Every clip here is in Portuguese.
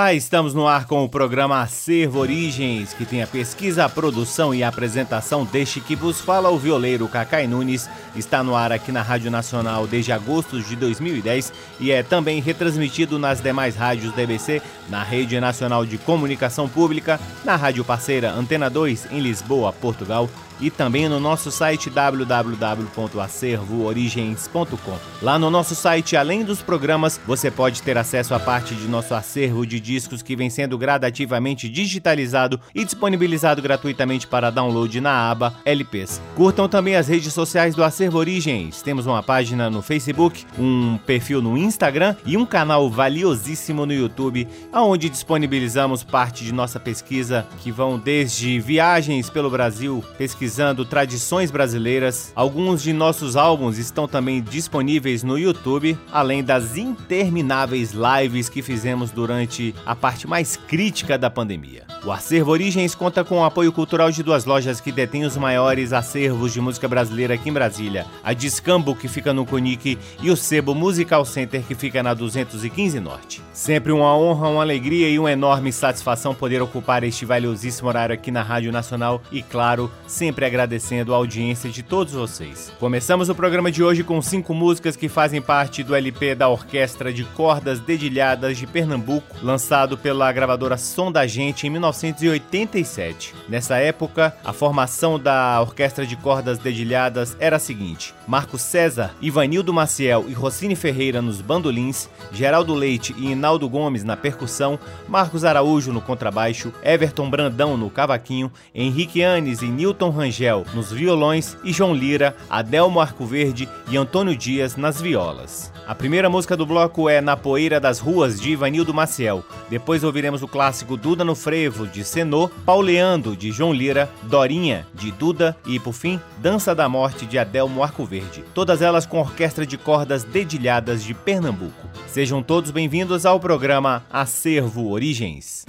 Olá, estamos no ar com o programa Acervo Origens, que tem a pesquisa, a produção e a apresentação deste que vos fala o violeiro Cacai Nunes. Está no ar aqui na Rádio Nacional desde agosto de 2010 e é também retransmitido nas demais rádios DBC, na Rede Nacional de Comunicação Pública, na rádio parceira Antena 2 em Lisboa, Portugal e também no nosso site www.acervoorigens.com. Lá no nosso site, além dos programas, você pode ter acesso a parte de nosso acervo de discos que vem sendo gradativamente digitalizado e disponibilizado gratuitamente para download na aba LPs. Curtam também as redes sociais do Acervo Origens. Temos uma página no Facebook, um perfil no Instagram e um canal valiosíssimo no YouTube, onde disponibilizamos parte de nossa pesquisa que vão desde viagens pelo Brasil, pesquisas pesquisando tradições brasileiras. Alguns de nossos álbuns estão também disponíveis no YouTube, além das intermináveis lives que fizemos durante a parte mais crítica da pandemia. O Acervo Origens conta com o apoio cultural de duas lojas que detêm os maiores acervos de música brasileira aqui em Brasília: a Discambo, que fica no Conic, e o Sebo Musical Center, que fica na 215 Norte. Sempre uma honra, uma alegria e uma enorme satisfação poder ocupar este valiosíssimo horário aqui na Rádio Nacional e, claro, sempre sempre agradecendo a audiência de todos vocês. Começamos o programa de hoje com cinco músicas que fazem parte do LP da Orquestra de Cordas Dedilhadas de Pernambuco, lançado pela gravadora Som da Gente em 1987. Nessa época, a formação da Orquestra de Cordas Dedilhadas era a seguinte: Marco César, Ivanildo Maciel e Rossini Ferreira nos bandolins, Geraldo Leite e Inaldo Gomes na percussão, Marcos Araújo no contrabaixo, Everton Brandão no cavaquinho, Henrique Anes e Newton Rangel nos violões e João Lira, Adelmo Arcoverde e Antônio Dias nas violas. A primeira música do bloco é Na Poeira das Ruas, de Ivanildo Maciel. Depois ouviremos o clássico Duda no Frevo, de Senô, Pauleando, de João Lira, Dorinha, de Duda e, por fim, Dança da Morte, de Adelmo Arcoverde. Todas elas com orquestra de cordas dedilhadas de Pernambuco. Sejam todos bem-vindos ao programa Acervo Origens.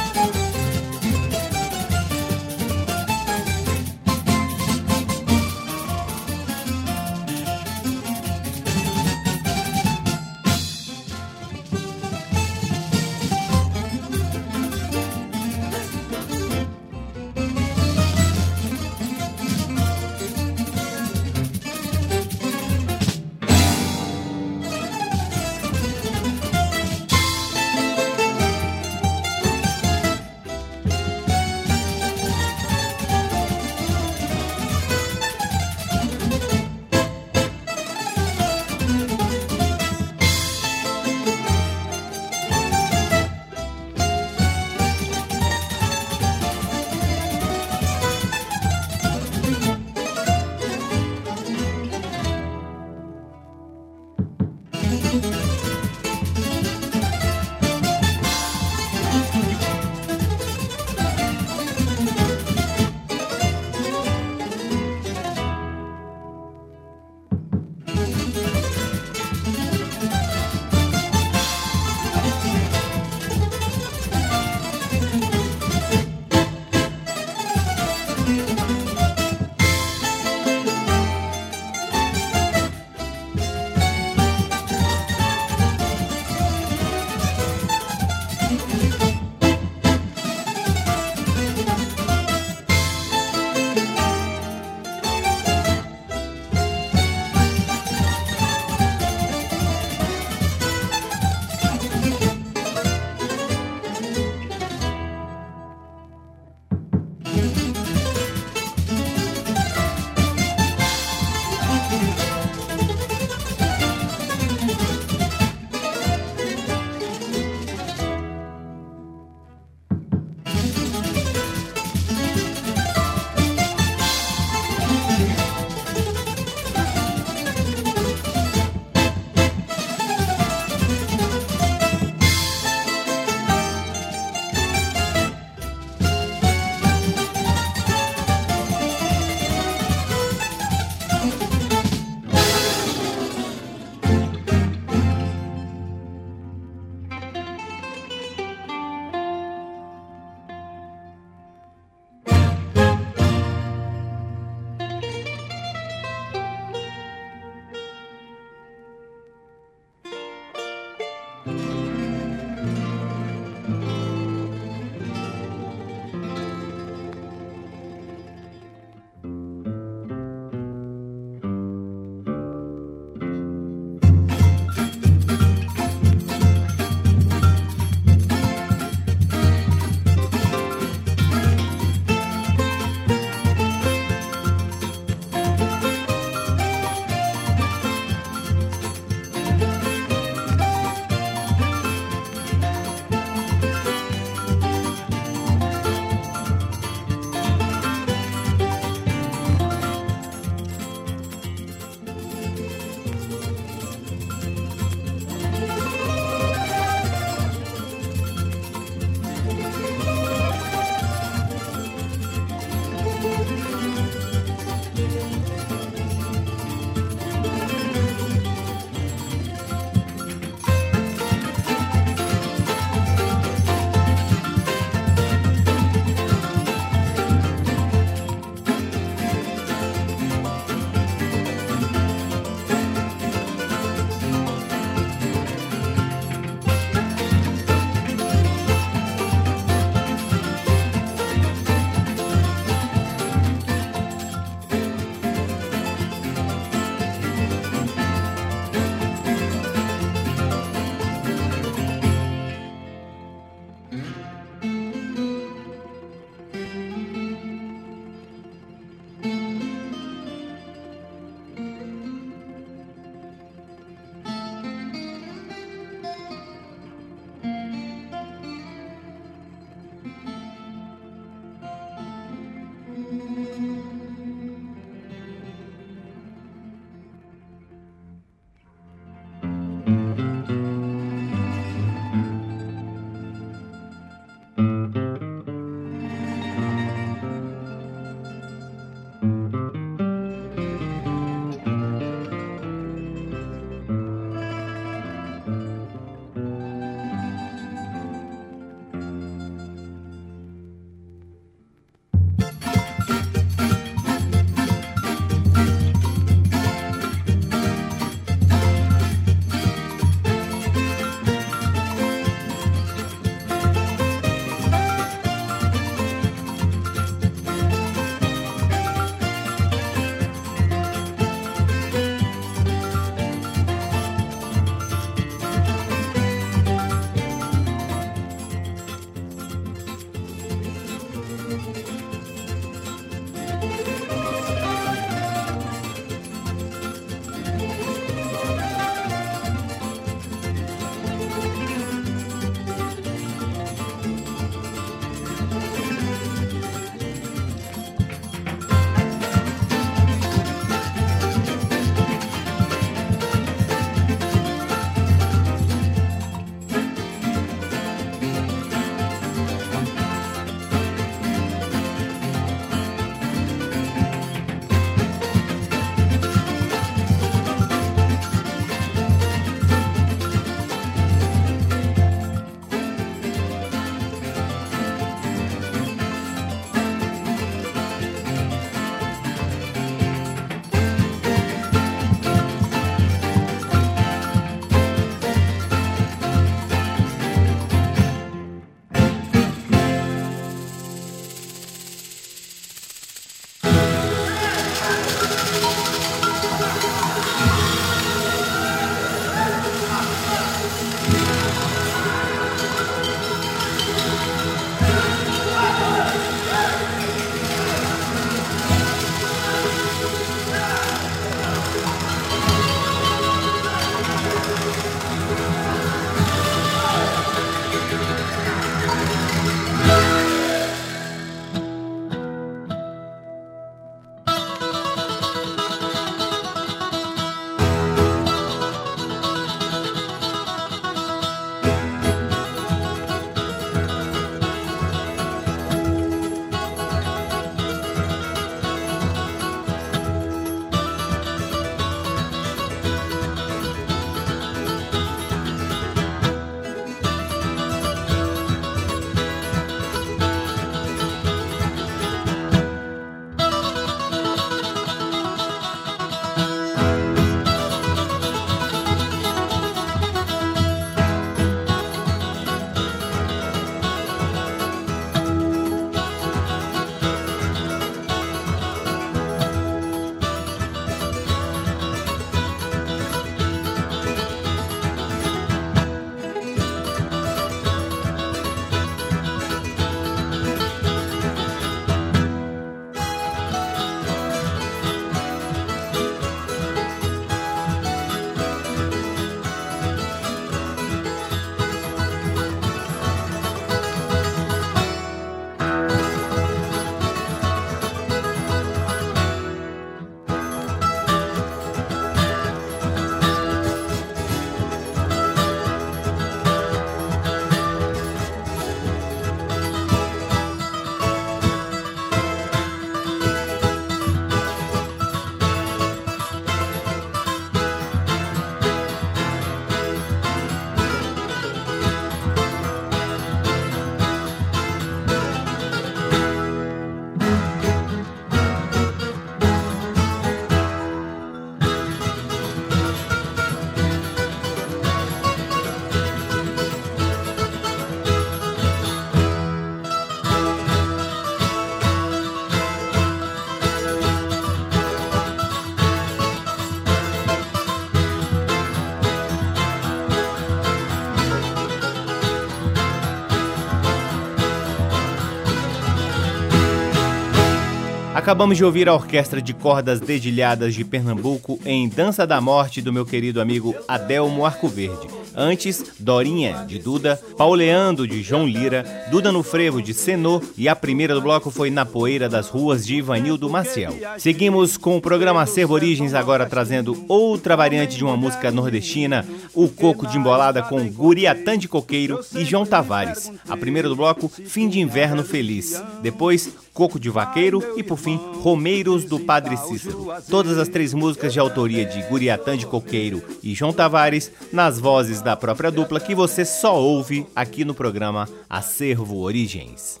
Acabamos de ouvir a orquestra de cordas dedilhadas de Pernambuco em Dança da Morte do meu querido amigo Adelmo Arcoverde. Antes, Dorinha, de Duda, Pauleando, de João Lira, Duda no Frevo, de Senô e a primeira do bloco foi Na Poeira das Ruas, de Ivanildo Maciel. Seguimos com o programa Acervo Origens, agora trazendo outra variante de uma música nordestina, o Coco de Embolada com Guriatã de Coqueiro e João Tavares. A primeira do bloco, Fim de Inverno Feliz. Depois, Coco de Vaqueiro e, por fim, Romeiros do Padre Cícero. Todas as três músicas de autoria de Guriatã de Coqueiro e João Tavares, nas vozes da própria dupla, que você só ouve aqui no programa Acervo Origens.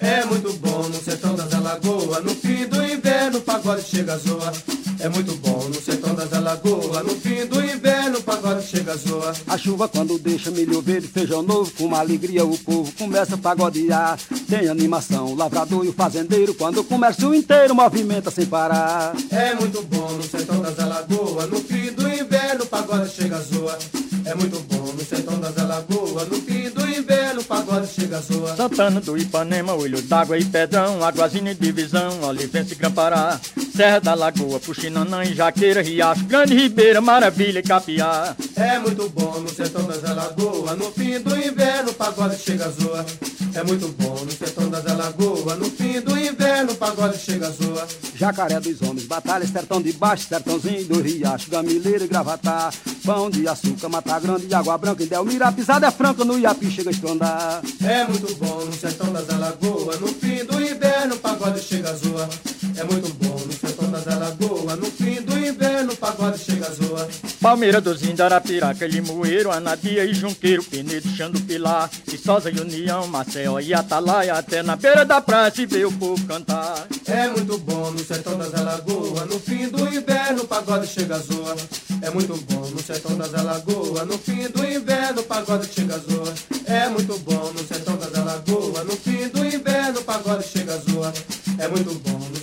É muito bom no sertão das Alagoas, no fim do inverno o pagode chega a zoa. É muito bom no sertão das Alagoas, no fim do inverno o pagode chega a zoa. A chuva quando deixa milho verde, feijão novo, com uma alegria o povo começa a pagodear. Tem animação, o lavrador e o fazendeiro, quando o comércio inteiro movimenta sem parar. É muito bom no sertão das Alagoas, no fim do inverno o pagode chega a zoa. É muito bom no sertão das Alagoas, no fim do inverno o pagode chega a zoa. Santana do Ipanema, Olho d'Água e Pedrão, Aguazinha e Divisão, Olivença e Grampará, Serra da Lagoa, Puxinanã e Jaqueira, Riacho, Grande Ribeira, Maravilha e Capiá. É muito bom no sertão das Alagoas, no fim do inverno o pagode chega a zoa. É muito bom no sertão das Alagoas, no fim do inverno o pagode chega a zoa. Jacaré dos homens, batalha, sertão de baixo, sertãozinho do riacho, gamileiro e Pão de açúcar, mata grande água branca, em Delmira, a pisada é franca, no Iapi chega a estrondar. É muito bom no sertão das Alagoas, no fim do inverno o pagode chega a zoa. É muito bom no sertão das Alagoas, no fim do inverno o pagode chega a zoa. Palmeira dos Indarapiraca, Limoeiro, Anadia e Junqueiro, Penedo, Xando, Pilar, Viçosa e União, Maceió e Atalaia, até na beira da praia se vê o povo cantar. É muito bom no sertão das Alagoas, no fim do inverno o pagode chega a zoa. É muito bom no sertão das Alagoas, no fim do inverno o pagode chega a zoa. É muito bom no sertão das Alagoas, no fim do inverno o pagode chega a zoa. É muito bom no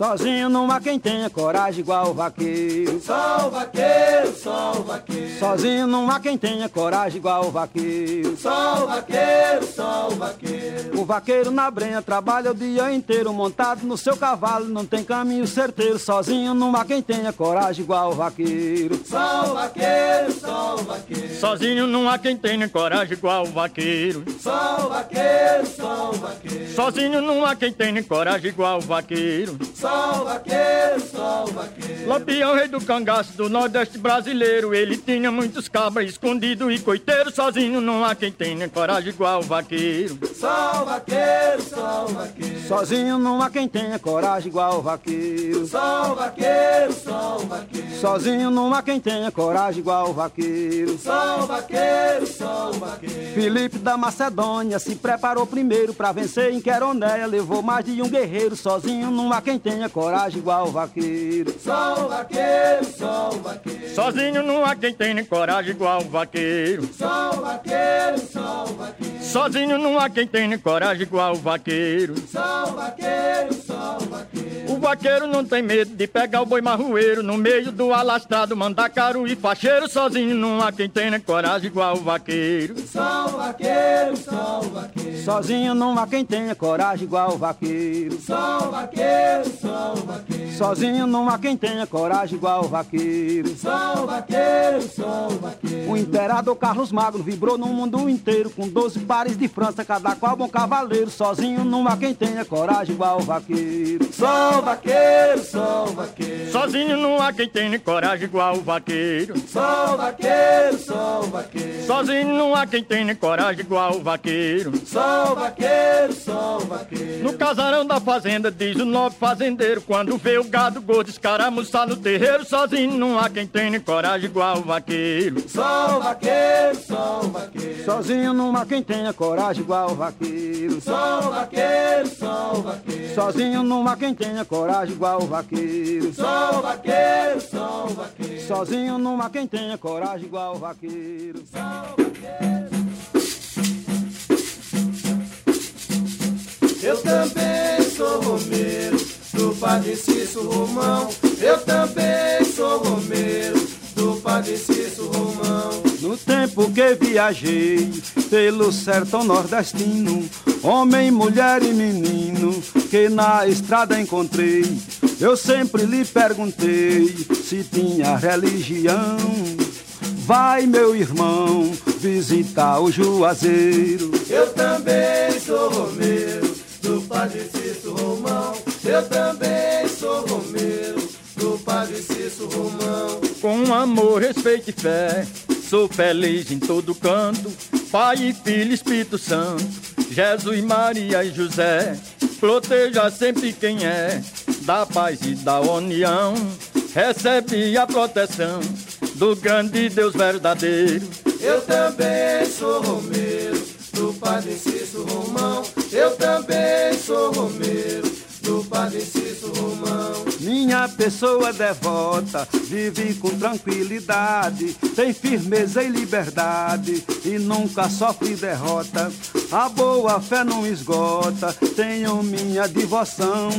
Sozinho não há quem tenha coragem igual o vaqueiro. Só o vaqueiro, só o vaqueiro. Sozinho não há quem tenha coragem igual o vaqueiro. Só o vaqueiro, só o vaqueiro. O vaqueiro na brenha trabalha o dia inteiro montado no seu cavalo, não tem caminho certeiro. Sozinho não há quem tenha coragem igual o vaqueiro. Só o vaqueiro, só o vaqueiro. Sozinho não há quem tenha coragem igual o vaqueiro. Só o vaqueiro, só o vaqueiro. Sozinho não há quem tenha coragem igual o vaqueiro. Só o vaqueiro, o vaqueiro. Lampião, rei do cangaço do Nordeste brasileiro, ele tinha muitos cabras escondido e coiteiro. Sozinho não há quem tenha coragem igual o vaqueiro. O vaqueiro, o vaqueiro. Sozinho não há quem tenha coragem igual o vaqueiro. O vaqueiro, o vaqueiro. Sozinho não há quem tenha coragem igual o vaqueiro. O vaqueiro, o vaqueiro. Filipe da Macedônia se preparou primeiro pra vencer em Queronéia. Levou mais de um guerreiro. Sozinho não há quem tenha coragem igual o vaqueiro. Só o vaqueiro, só o vaqueiro. Sozinho não há quem tenha coragem igual o vaqueiro. Só o vaqueiro, só o vaqueiro. Sozinho não há quem tenha coragem igual o vaqueiro. Só o vaqueiro, vaqueiro. O vaqueiro não tem medo de pegar o boi marroeiro no meio do alastrado, mandacaru e facheiro. Sozinho não há quem tenha coragem igual o vaqueiro. Só o vaqueiro, só o vaqueiro. Sozinho não há quem tenha coragem igual o vaqueiro. Só o vaqueiro, só o vaqueiro. Sozinho não há quem tenha coragem igual o vaqueiro. Só o vaqueiro, só o vaqueiro. O imperador Carlos Magno vibrou no mundo inteiro com 12 pares de França, cada qual bom cavaleiro. Sozinho não há quem tenha coragem igual o vaqueiro. Só o vaqueiro, só o vaqueiro. Sozinho não há quem tenha coragem igual o vaqueiro. Só o vaqueiro, só o vaqueiro. Sozinho não há quem tenha coragem igual o vaqueiro. Só o vaqueiro, só o vaqueiro. No casarão da fazenda, diz o nobre fazendeiro, quando vê o gado gordo escaramuçar no terreiro, sozinho não há quem tenha coragem igual o vaqueiro. Só o vaqueiro, só o vaqueiro. Sozinho não há quem tenha coragem igual o vaqueiro. Só o vaqueiro, só o vaqueiro. Sozinho não há quem tenha coragem coragem igual vaqueiro. Sou vaqueiro, sou vaqueiro. Sozinho numa quem tenha coragem igual vaqueiro. Sou vaqueiro. Eu também sou romeiro, do Padre Cício Romão. Eu também sou romeiro do Padre Cício Romão. No tempo que viajei pelo sertão nordestino, homem, mulher e menino que na estrada encontrei, eu sempre lhe perguntei se tinha religião. Vai, meu irmão, visitar o Juazeiro. Eu também sou romeiro do Padre Cício Romão. Eu também sou Com amor, respeito e fé, sou feliz em todo canto. Pai e Filho, Espírito Santo, Jesus, Maria e José. Proteja sempre quem é da paz e da união. Recebe a proteção do grande Deus verdadeiro. Eu também sou romeiro do Padre Cício Romão. Eu também sou romeiro do Padre Cício Romão. Minha pessoa devota vive com tranquilidade, tem firmeza e liberdade e nunca sofre derrota. A boa fé não esgota, tenho minha devoção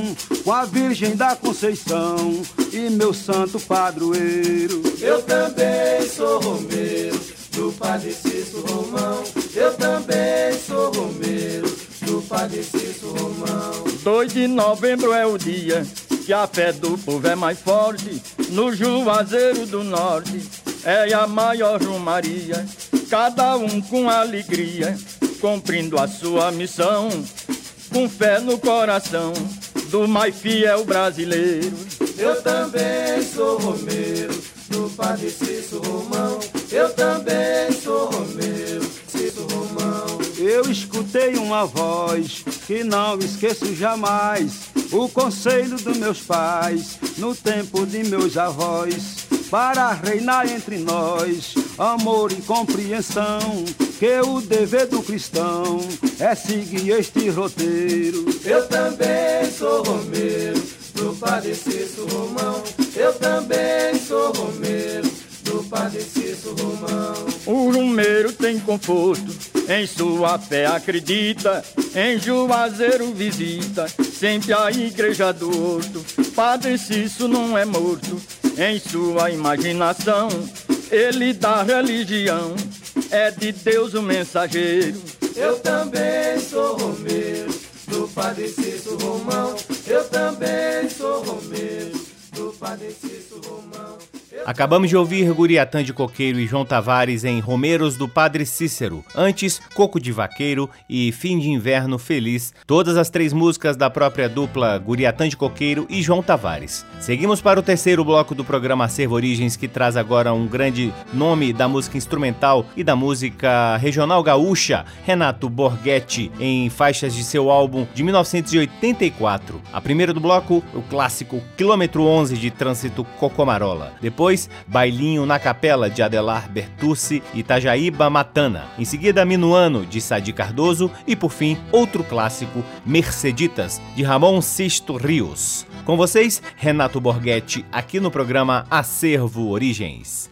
com a Virgem da Conceição e meu santo padroeiro. Eu também sou romeiro do Padre Cício Romão. Eu também sou romeiro do Padre Cício Romão. 2 de novembro é o dia que a fé do povo é mais forte. No Juazeiro do Norte é a maior romaria. Cada um com alegria, cumprindo a sua missão. Com fé no coração do mais fiel brasileiro. Eu também sou romeiro do Padre Cício Romão. Eu também sou romeiro, Cício Romão. Eu escutei uma voz que não esqueço jamais. O conselho dos meus pais, no tempo de meus avós, para reinar entre nós, amor e compreensão. Que o dever do cristão é seguir este roteiro. Eu também sou romeiro do Padre Cício Romão. Eu também sou romeiro do Padre Cício Romão. O rumeiro tem conforto, em sua fé acredita, em Juazeiro visita, sempre a igreja do horto. Padre Cício não é morto, em sua imaginação, ele dá religião, é de Deus o mensageiro. Eu também sou romeiro do Padre Cício Romão. Eu também sou romeiro do Padre Cício Romão. Acabamos de ouvir Guriatã de Coqueiro e João Tavares em Romeiros do Padre Cícero. Antes, Coco de Vaqueiro e Fim de Inverno Feliz. Todas as três músicas da própria dupla Guriatã de Coqueiro e João Tavares. Seguimos para o terceiro bloco do programa Acervo Origens, que traz agora um grande nome da música instrumental e da música regional gaúcha, Renato Borghetti, em faixas de seu álbum de 1984. A primeira do bloco, o clássico Quilômetro 11 de Trânsito Cocomarola. Depois, Bailinho na Capela de Adelar Bertucci e Itajaíba Matana. Em seguida, Minuano de Sadi Cardoso e por fim, outro clássico, Merceditas de Ramon Sisto Rios. Com vocês, Renato Borghetti, aqui no programa Acervo Origens.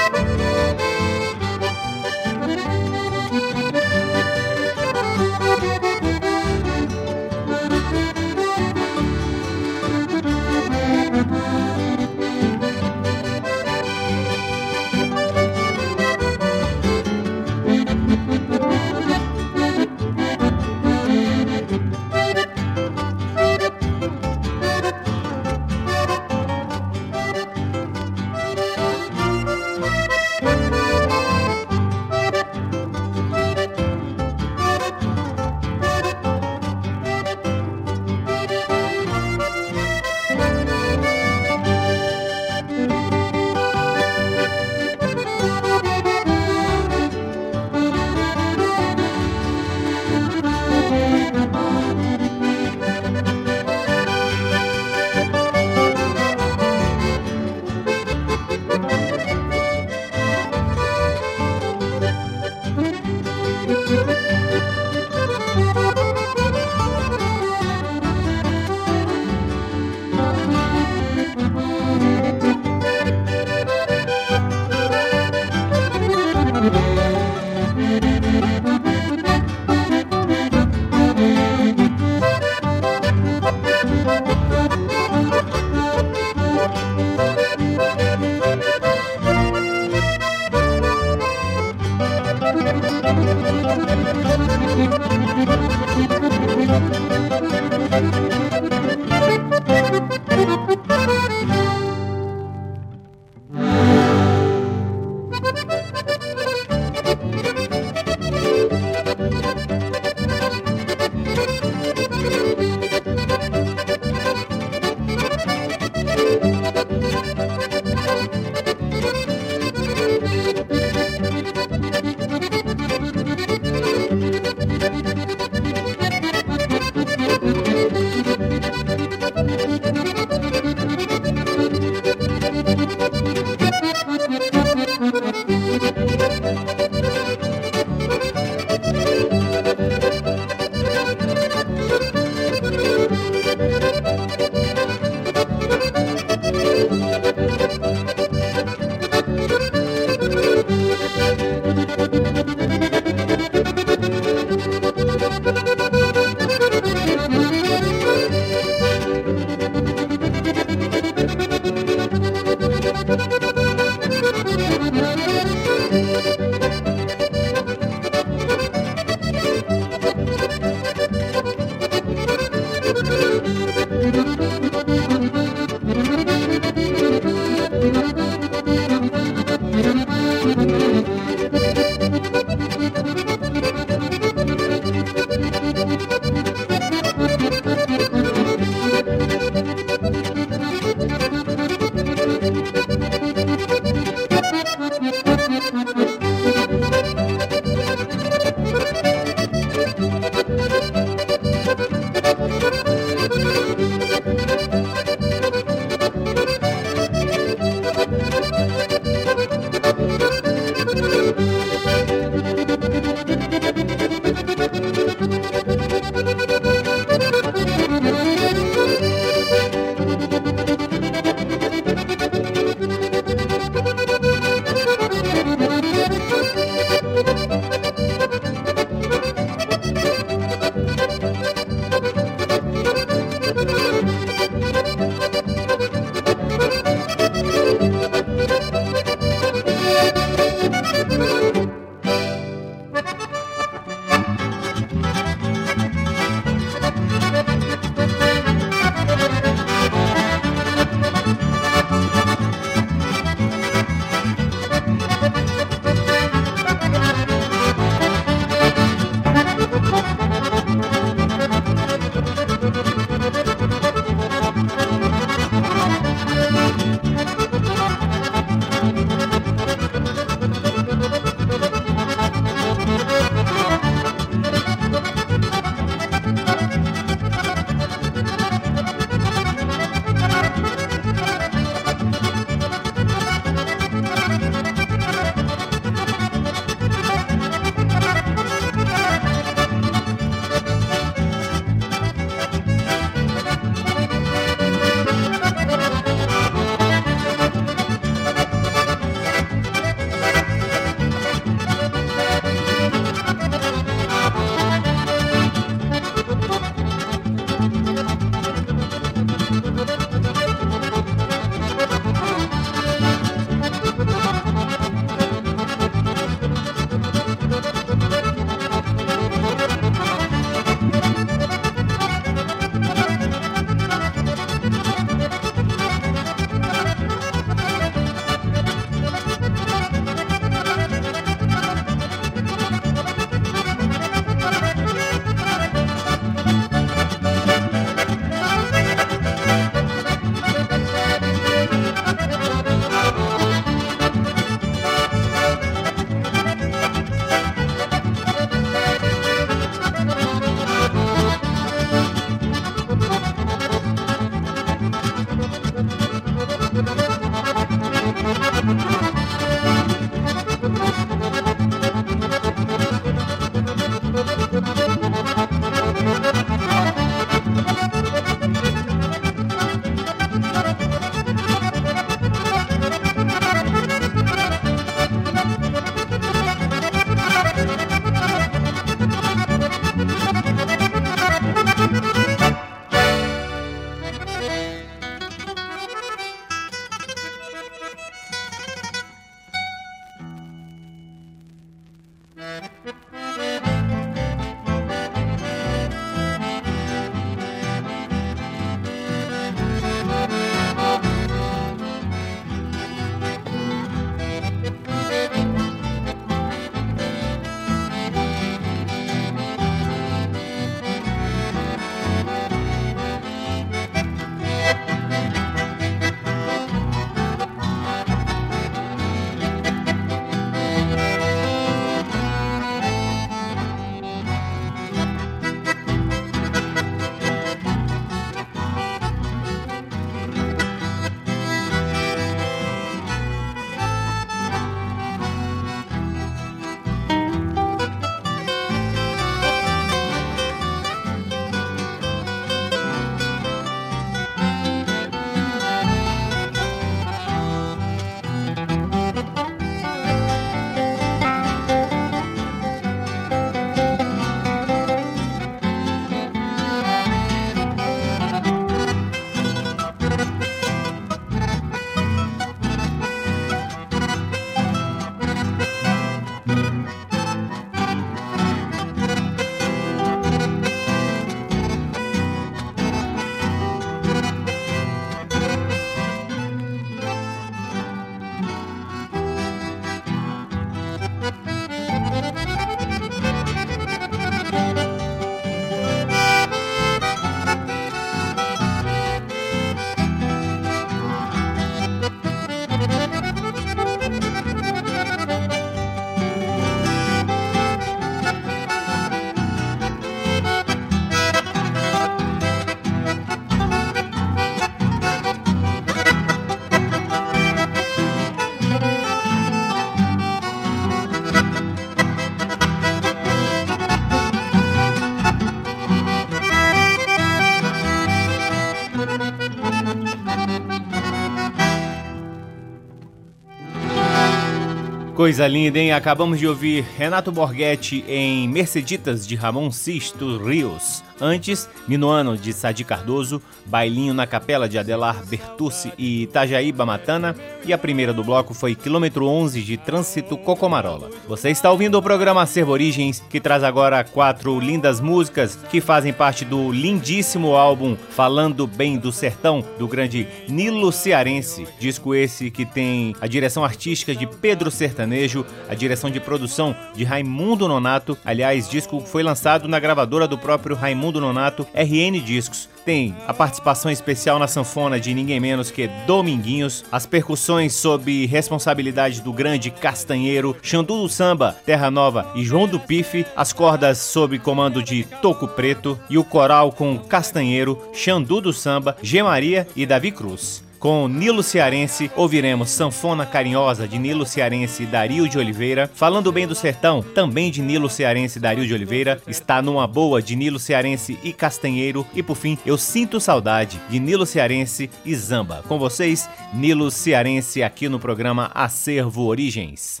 Coisa linda, hein? Acabamos de ouvir Renato Borghetti em Merceditas de Ramon Sisto Rios. Antes, Minuano de Sadi Cardoso, Bailinho na Capela de Adelar Bertucci e Itajaíba Matana, e a primeira do bloco foi Quilômetro 11 de Trânsito Cocomarola. Você está ouvindo o programa Acervo Origens, que traz agora quatro lindas músicas que fazem parte do lindíssimo álbum Falando Bem do Sertão, do grande Nilo Cearense. Disco esse que tem a direção artística de Pedro Sertanejo, a direção de produção de Raimundo Nonato. Aliás, disco foi lançado na gravadora do próprio Raimundo Raimundo Nonato, RN Discos. Tem a participação especial na sanfona de ninguém menos que Dominguinhos, as percussões sob responsabilidade do grande Castanheiro, Xandu do Samba, Terra Nova e João do Pife, as cordas sob comando de Toco Preto e o coral com Castanheiro, Xandu do Samba, G. Maria e Davi Cruz. Com Nilo Cearense, ouviremos Sanfona Carinhosa de Nilo Cearense e Dario de Oliveira. Falando bem do sertão, também de Nilo Cearense e Dario de Oliveira. Está numa boa de Nilo Cearense e Castanheiro. E por fim, Eu Sinto Saudade de Nilo Cearense e Zamba. Com vocês, Nilo Cearense aqui no programa Acervo Origens.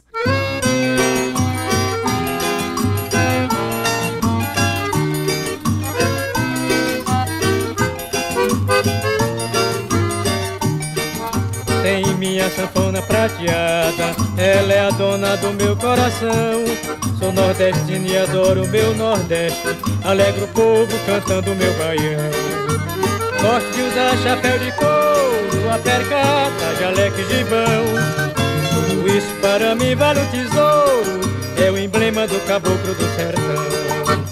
Minha sanfona prateada, ela é a dona do meu coração. Sou nordestino e adoro o meu nordeste, alegro o povo cantando o meu baião. Gosto de usar chapéu de couro, a percata, jaleco e gibão. Tudo isso para mim vale um tesouro, é o emblema do caboclo do sertão.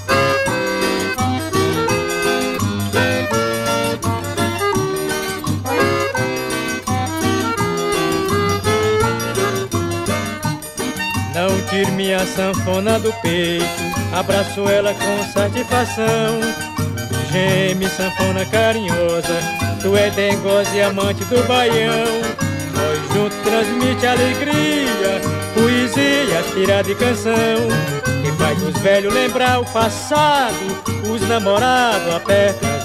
Tiro minha sanfona do peito, abraço ela com satisfação. Geme, sanfona carinhosa, tu é dengosa e amante do baião. Nós juntos transmite alegria, poesia, aspirada e canção. Que faz os velhos lembrar o passado, os namorados apertam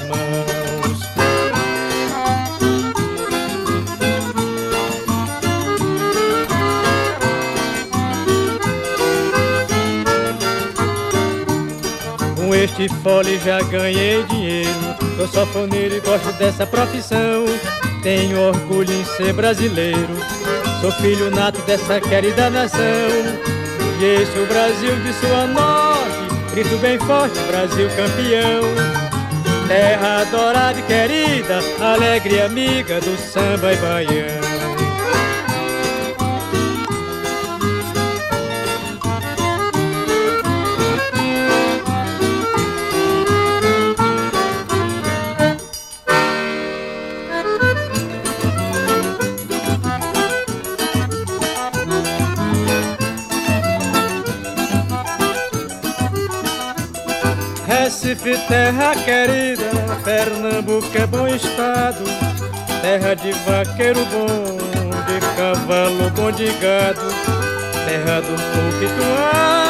este fole já ganhei dinheiro. Sou sanfoneiro e gosto dessa profissão. Tenho orgulho em ser brasileiro. Sou filho nato dessa querida nação. E esse é o Brasil de sua norte. Grito bem forte, Brasil campeão. Terra adorada e querida, alegre amiga do samba e baião. Recife, terra querida, Pernambuco é bom estado, terra de vaqueiro bom, de cavalo bom de gado, terra do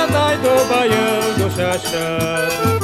anda e do baião do chachado.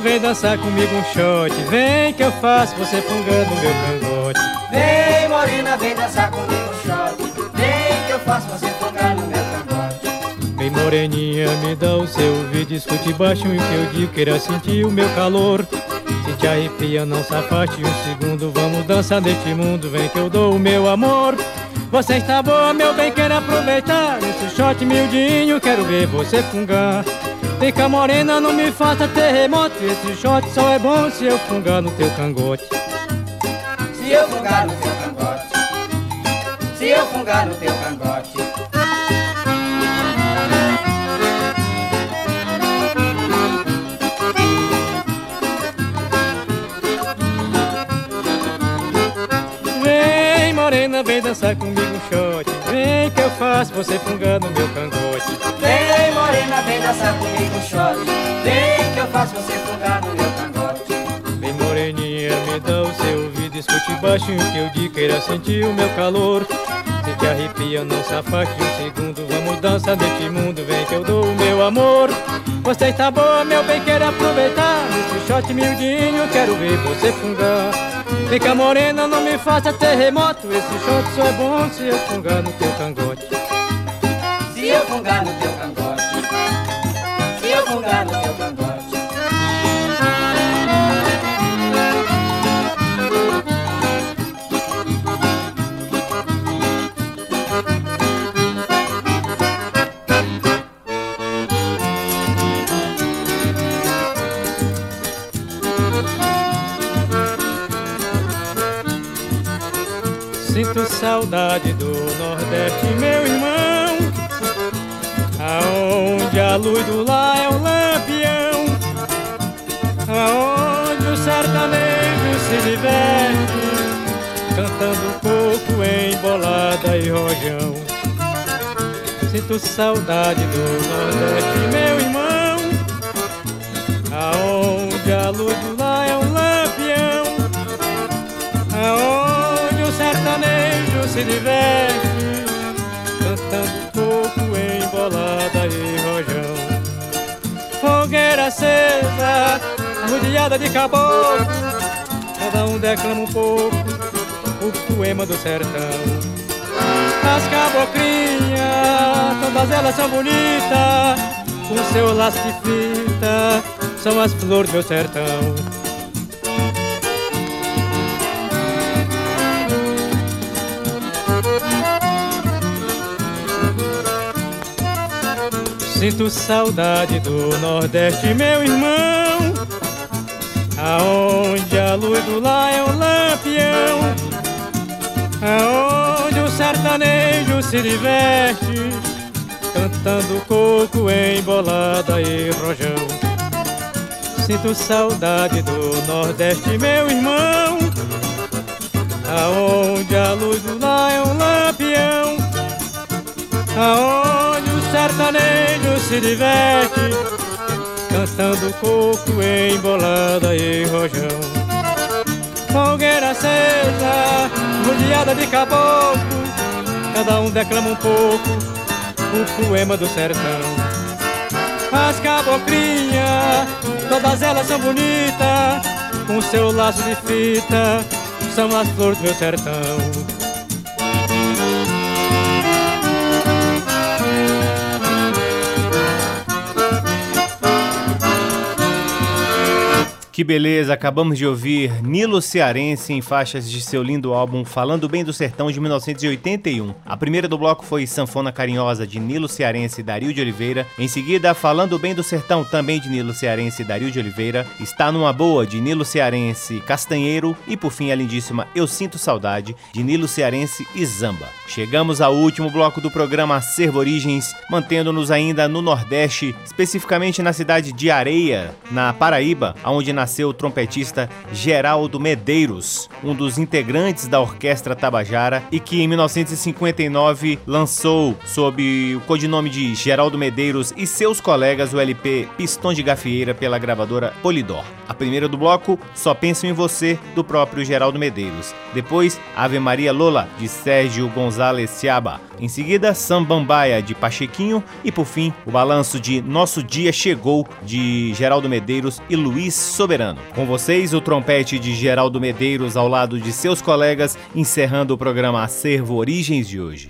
Vem dançar comigo um shot. Vem que eu faço você fungando meu cangote. Vem, morena, vem dançar comigo um shot. Vem que eu faço você fungando meu cangote. Vem, moreninha, me dá o seu ouvido. Escute baixinho que eu digo, queira sentir o meu calor. Se te arrepia, não safaste um segundo. Vamos dançar neste mundo, vem que eu dou o meu amor. Você está boa, meu bem, quero aproveitar Esse shot miudinho, quero ver você fungar Fica morena, não me faça terremoto. Esse shot só é bom se eu fungar no teu cangote. Se eu fungar no teu cangote. Se eu fungar no teu cangote. Vem morena, vem dançar comigo um shot. Vem que eu faço você fungar no meu cangote. Vem morena, vem dançar comigo shot Vem que eu faço você fungar no meu cangote. Vem moreninha, me dá o seu ouvido Escute baixinho que eu de queira sentir o meu calor. Se te arrepia, não se afaste um segundo Vamos dançar neste mundo, vem que eu dou o meu amor. Você está boa, meu bem, quero aproveitar. Esse shot miudinho, quero ver você fungar. Cá morena, não me faça terremoto. Esse shot só é bom se eu fungar no teu cangote Se eu fungar no teu fungar no teu cangote. Sinto saudade do Nordeste, meu irmão. A luz do lar é o lampião. Aonde o sertanejo se diverte Cantando coco em bolada e rojão. Sinto saudade do Nordeste, meu irmão. Aonde a luz do lar é o lampião. Aonde o sertanejo se diverte Acesa, rodeada de caboclo Cada um declama um pouco o poema do sertão. As caboclinhas, todas elas são bonitas Com seu laço de fita, são as flores do sertão Sinto saudade do Nordeste, meu irmão. Aonde a luz do lar é um lampião. Aonde o sertanejo se diverte Cantando coco em bolada e rojão. Sinto saudade do Nordeste, meu irmão. Aonde a luz do lar é um lampião. Aonde sertanejo se diverte Cantando coco em bolada e rojão. Fogueira acesa, rodeada de caboclo Cada um declama um pouco o poema do sertão. As caboclinhas, todas elas são bonitas Com seu laço de fita, são as flores do meu sertão Que beleza, acabamos de ouvir Nilo Cearense em faixas de seu lindo álbum Falando Bem do Sertão de 1981. A primeira do bloco foi Sanfona Carinhosa de Nilo Cearense e Dario de Oliveira. Em seguida, Falando Bem do Sertão, também de Nilo Cearense e Dario de Oliveira. Está Numa Boa de Nilo Cearense Castanheiro. E por fim, a lindíssima Eu Sinto Saudade de Nilo Cearense e Zamba. Chegamos ao último bloco do programa Acervo Origens, mantendo-nos ainda no Nordeste, especificamente na cidade de Areia, na Paraíba, onde nasceu nasceu o trompetista Geraldo Medeiros, um dos integrantes da Orquestra Tabajara e que em 1959 lançou sob o codinome de Geraldo Medeiros e seus colegas o LP Pistão de Gafieira pela gravadora Polidor. A primeira do bloco, Só Penso em Você, do próprio Geraldo Medeiros. Depois, Ave Maria Lola, de Sérgio Gonzalez Ciaba. Em seguida, Sambambaia, de Pachequinho. E por fim, o balanço de Nosso Dia Chegou, de Geraldo Medeiros e Luiz Soberano. Com vocês, o trompete de Geraldo Medeiros ao lado de seus colegas, encerrando o programa Acervo Origens de hoje.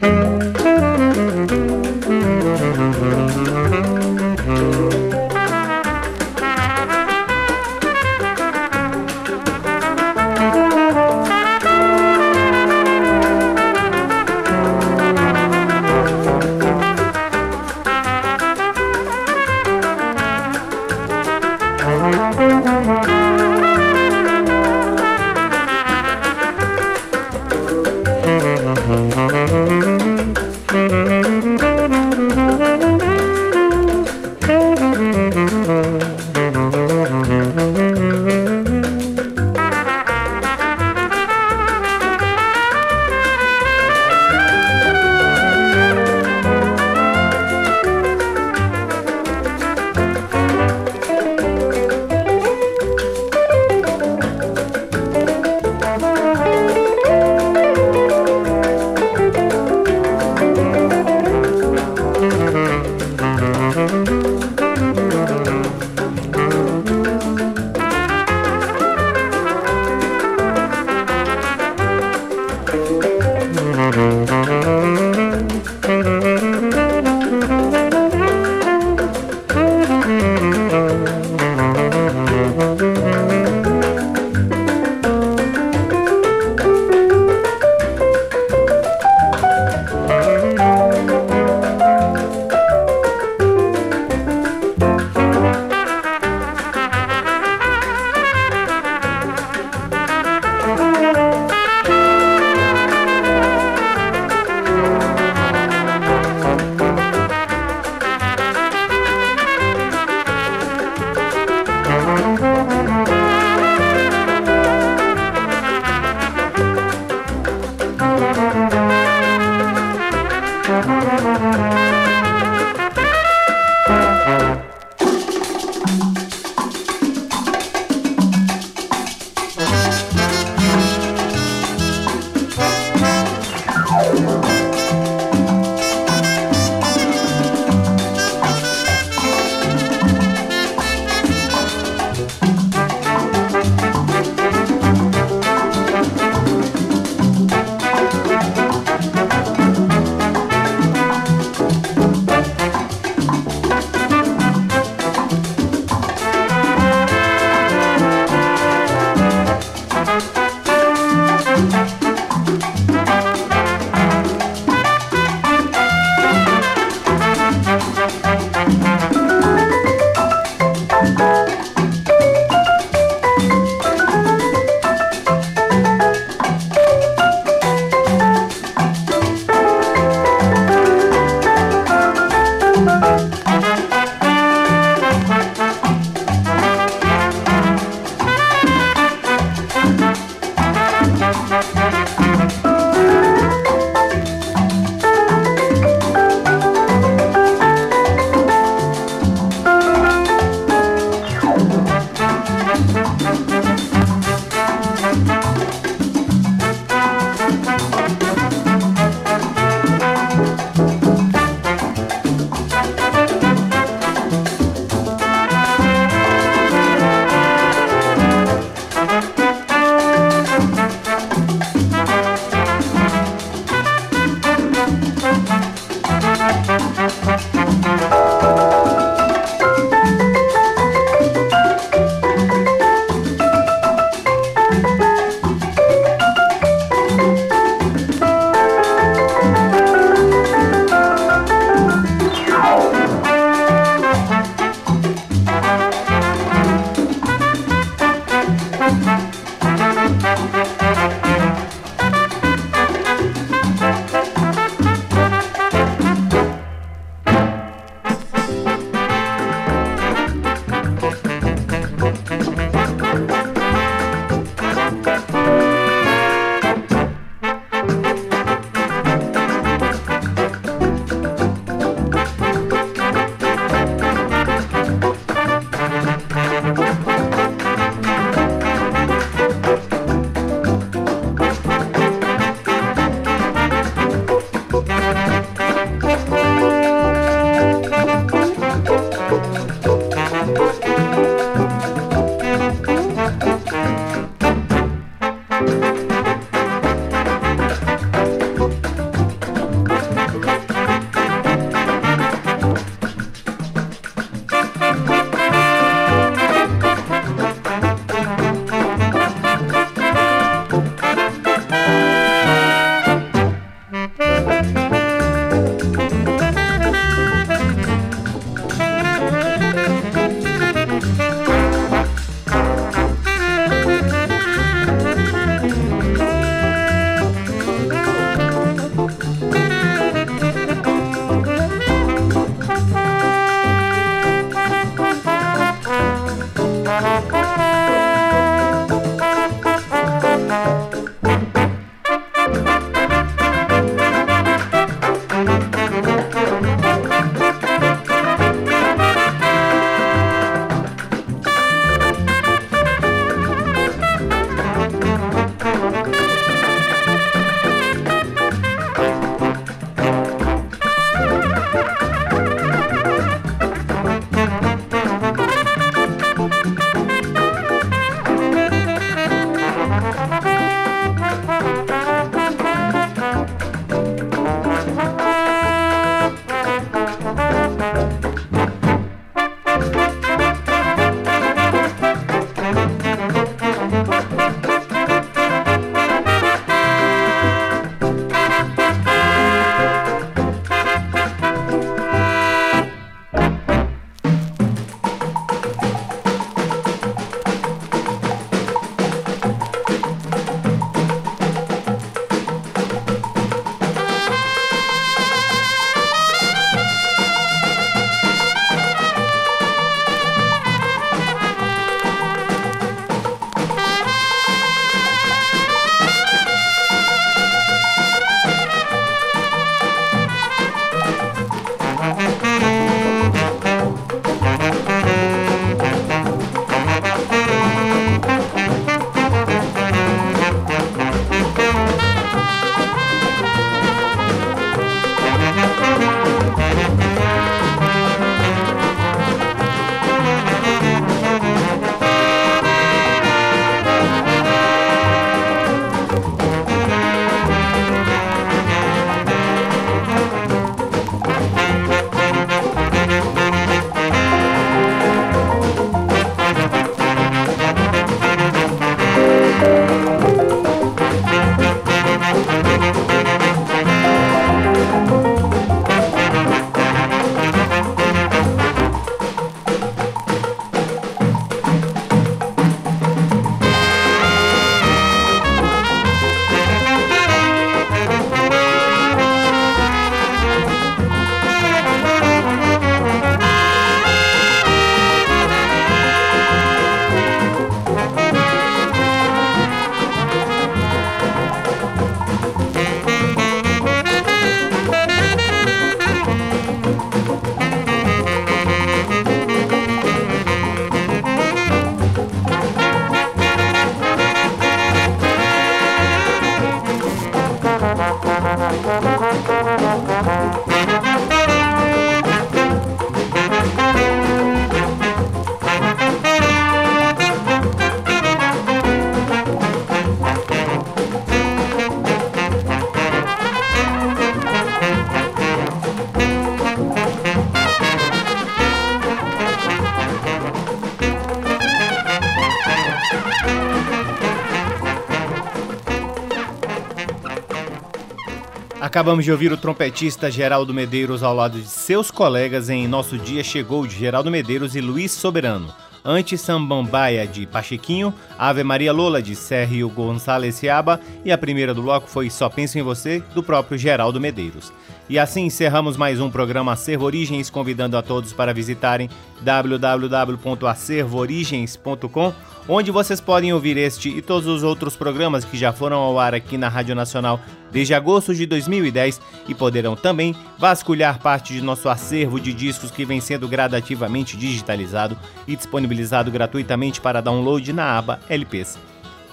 Acabamos de ouvir o trompetista Geraldo Medeiros ao lado de seus colegas em Nosso Dia Chegou de Geraldo Medeiros e Luiz Soberano. Antes Sambambaia de Pachequinho, Ave Maria Lola de Sérgio Gonçalves Ciaba e a primeira do bloco foi Só Penso em Você, do próprio Geraldo Medeiros. E assim encerramos mais um programa Acervo Origens, convidando a todos para visitarem www.acervoorigens.com onde vocês podem ouvir este e todos os outros programas que já foram ao ar aqui na Rádio Nacional desde agosto de 2010 e poderão também vasculhar parte de nosso acervo de discos que vem sendo gradativamente digitalizado e disponibilizado gratuitamente para download na aba LPs.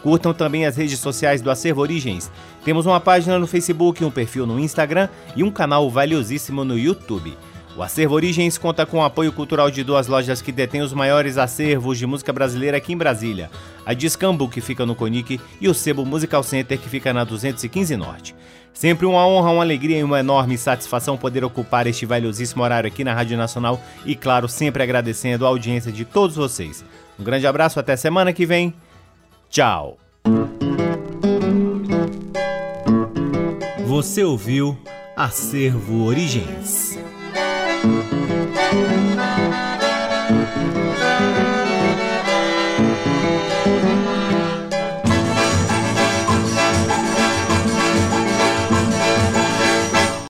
Curtam também as redes sociais do Acervo Origens. Temos uma página no Facebook, um perfil no Instagram e um canal valiosíssimo no YouTube. O Acervo Origens conta com o apoio cultural de duas lojas que detêm os maiores acervos de música brasileira aqui em Brasília: a Discambu, que fica no Conic, e o Sebo Musical Center, que fica na 215 Norte. Sempre uma honra, uma alegria e uma enorme satisfação poder ocupar este valiosíssimo horário aqui na Rádio Nacional e, claro, sempre agradecendo a audiência de todos vocês. Um grande abraço, até semana que vem. Tchau! Você ouviu Acervo Origens.